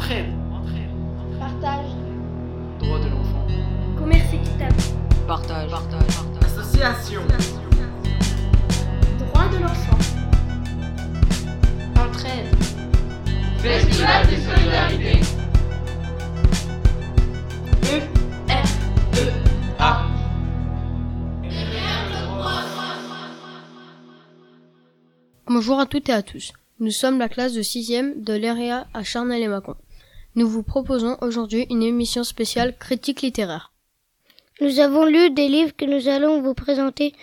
Entraide. Partage. Droit de l'enfant. Commerce équitable. Partage. Partage. Partage. Association. Droit de l'enfant. Entraide. Festival de solidarité. E. F. E. A. Bonjour à toutes et à tous. Nous sommes la classe de 6e de l'EREA à Charnel-et-Macon. Nous vous proposons aujourd'hui une émission spéciale critique littéraire. Nous avons lu des livres que nous allons vous présenter.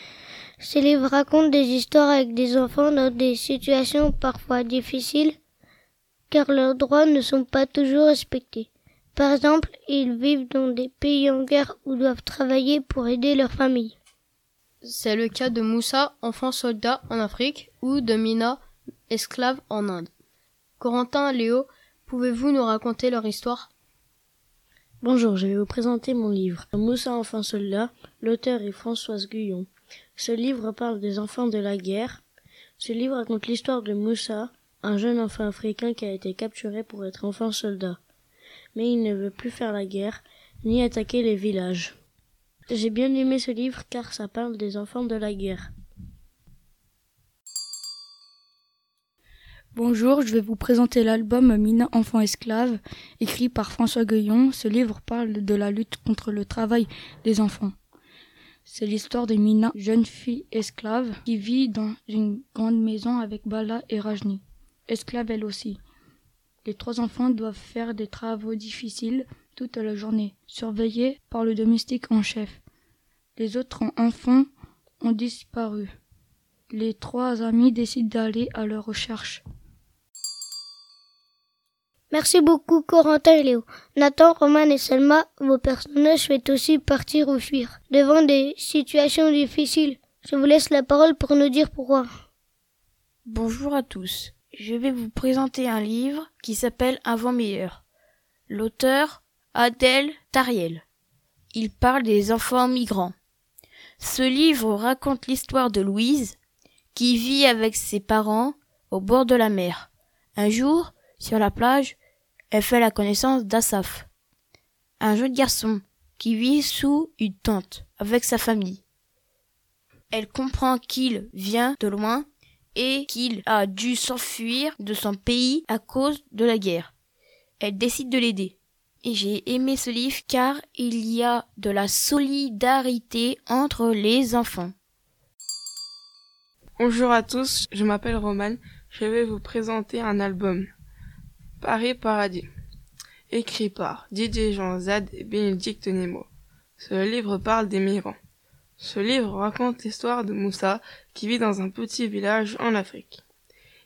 Ces livres racontent des histoires avec des enfants dans des situations parfois difficiles, car leurs droits ne sont pas toujours respectés. Par exemple, ils vivent dans des pays en guerre ou doivent travailler pour aider leur famille. C'est le cas de Moussa, enfant soldat en Afrique, ou de Mina, esclave en Inde. Corentin, Léo, pouvez-vous nous raconter leur histoire? Bonjour, je vais vous présenter mon livre. Moussa enfant soldat, l'auteur est Françoise Guyon. Ce livre parle des enfants de la guerre. Ce livre raconte l'histoire de Moussa, un jeune enfant africain qui a été capturé pour être enfant soldat. Mais il ne veut plus faire la guerre, ni attaquer les villages. J'ai bien aimé ce livre car ça parle des enfants de la guerre. Bonjour, je vais vous présenter l'album Mina enfant esclave, écrit par François Gueillon. Ce livre parle de la lutte contre le travail des enfants. C'est l'histoire de Mina, jeune fille esclave, qui vit dans une grande maison avec Bala et Rajni, esclave elle aussi. Les trois enfants doivent faire des travaux difficiles toute la journée, surveillés par le domestique en chef. Les autres enfants ont disparu. Les trois amis décident d'aller à leur recherche. Merci beaucoup Corentin et Léo. Nathan, Roman et Selma, vos personnages souhaitent aussi partir ou fuir devant des situations difficiles. Je vous laisse la parole pour nous dire pourquoi. Bonjour à tous. Je vais vous présenter un livre qui s'appelle Avant meilleur. L'auteur Adèle Tariel. Il parle des enfants migrants. Ce livre raconte l'histoire de Louise, qui vit avec ses parents au bord de la mer. Un jour, sur la plage, elle fait la connaissance d'Assaf, un jeune garçon qui vit sous une tente avec sa famille. Elle comprend qu'il vient de loin et qu'il a dû s'enfuir de son pays à cause de la guerre. Elle décide de l'aider. Et j'ai aimé ce livre car il y a de la solidarité entre les enfants. Bonjour à tous, je m'appelle Roman, je vais vous présenter un album. Paris Paradis. Écrit par Didier Jean Zad et Bénédicte Nemo. Ce livre parle des migrants. Ce livre raconte l'histoire de Moussa qui vit dans un petit village en Afrique.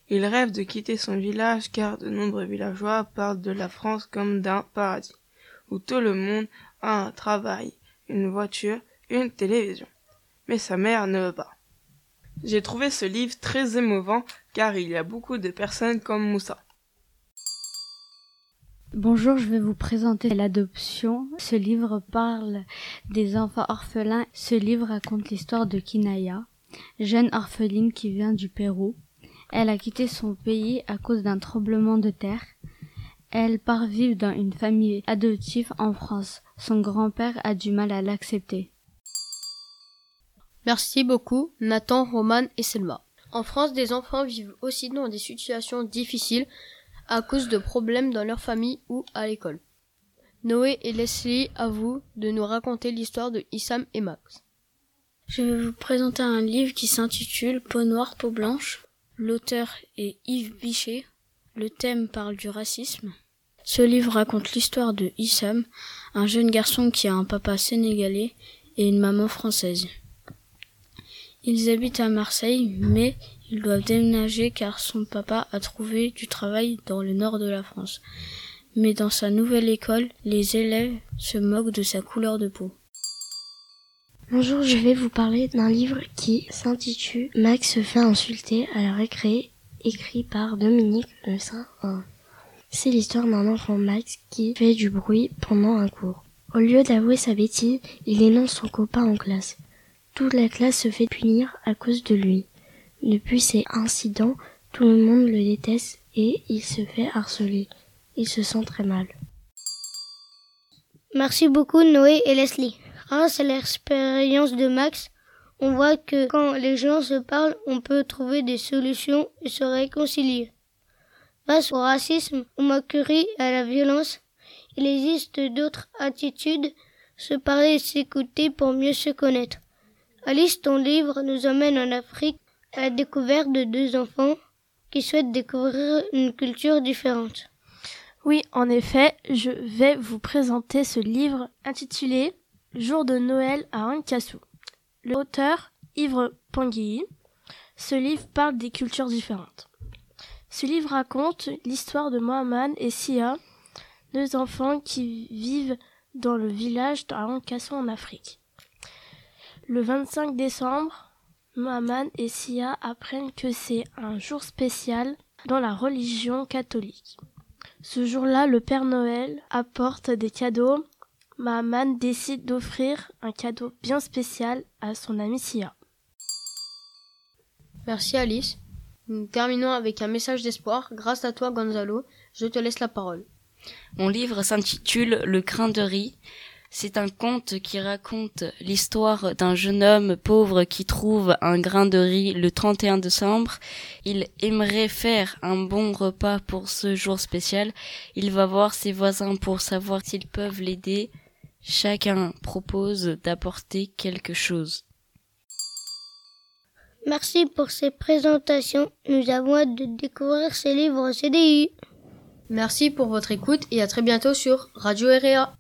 Il rêve de quitter son village car de nombreux villageois parlent de la France comme d'un paradis, où tout le monde a un travail, une voiture, une télévision. Mais sa mère ne veut pas. J'ai trouvé ce livre très émouvant car il y a beaucoup de personnes comme Moussa. Bonjour, je vais vous présenter l'adoption. Ce livre parle des enfants orphelins. Ce livre raconte l'histoire de Kinaya, jeune orpheline qui vient du Pérou. Elle a quitté son pays à cause d'un tremblement de terre. Elle part vivre dans une famille adoptive en France. Son grand-père a du mal à l'accepter. Merci beaucoup, Nathan, Roman et Selma. En France, des enfants vivent aussi dans des situations difficiles à cause de problèmes dans leur famille ou à l'école. Noé et Leslie, à vous de nous raconter l'histoire de Issam et Max. Je vais vous présenter un livre qui s'intitule Peau noire, peau blanche. L'auteur est Yves Bichet. Le thème parle du racisme. Ce livre raconte l'histoire de Issam, un jeune garçon qui a un papa sénégalais et une maman française. Ils habitent à Marseille, mais ils doivent déménager car son papa a trouvé du travail dans le nord de la France. Mais dans sa nouvelle école, les élèves se moquent de sa couleur de peau. Bonjour, je vais vous parler d'un livre qui s'intitule Max se fait insulter à la récré, écrit par Dominique Le Saint. C'est l'histoire d'un enfant Max qui fait du bruit pendant un cours. Au lieu d'avouer sa bêtise, il énonce son copain en classe. Toute la classe se fait punir à cause de lui. Depuis ces incidents, tout le monde le déteste et il se fait harceler. il se sent très mal. Merci beaucoup Noé et Leslie. Grâce à l'expérience de Max, on voit que quand les gens se parlent, on peut trouver des solutions et se réconcilier. Face au racisme, aux moqueries et à la violence, il existe d'autres attitudes, se parler et s'écouter pour mieux se connaître. Alice, ton livre nous emmène en Afrique à la découverte de deux enfants qui souhaitent découvrir une culture différente. Oui, en effet, je vais vous présenter ce livre intitulé Jour de Noël à Ankassou. L'auteur, Yves Pangui, ce livre parle des cultures différentes. Ce livre raconte l'histoire de Mohamed et Sia, deux enfants qui vivent dans le village à Ankassou en Afrique. Le 25 décembre, Mohamed et Sia apprennent que c'est un jour spécial dans la religion catholique. Ce jour-là, le Père Noël apporte des cadeaux. Mohamed décide d'offrir un cadeau bien spécial à son amie Sia. Merci Alice. Nous terminons avec un message d'espoir. Grâce à toi Gonzalo, je te laisse la parole. Mon livre s'intitule Le crin de riz. C'est un conte qui raconte l'histoire d'un jeune homme pauvre qui trouve un grain de riz le 31 décembre. Il aimerait faire un bon repas pour ce jour spécial. Il va voir ses voisins pour savoir s'ils peuvent l'aider. Chacun propose d'apporter quelque chose. Merci pour ces présentations. Nous avons hâte de découvrir ces livres CDI. Merci pour votre écoute et à très bientôt sur Radio REA.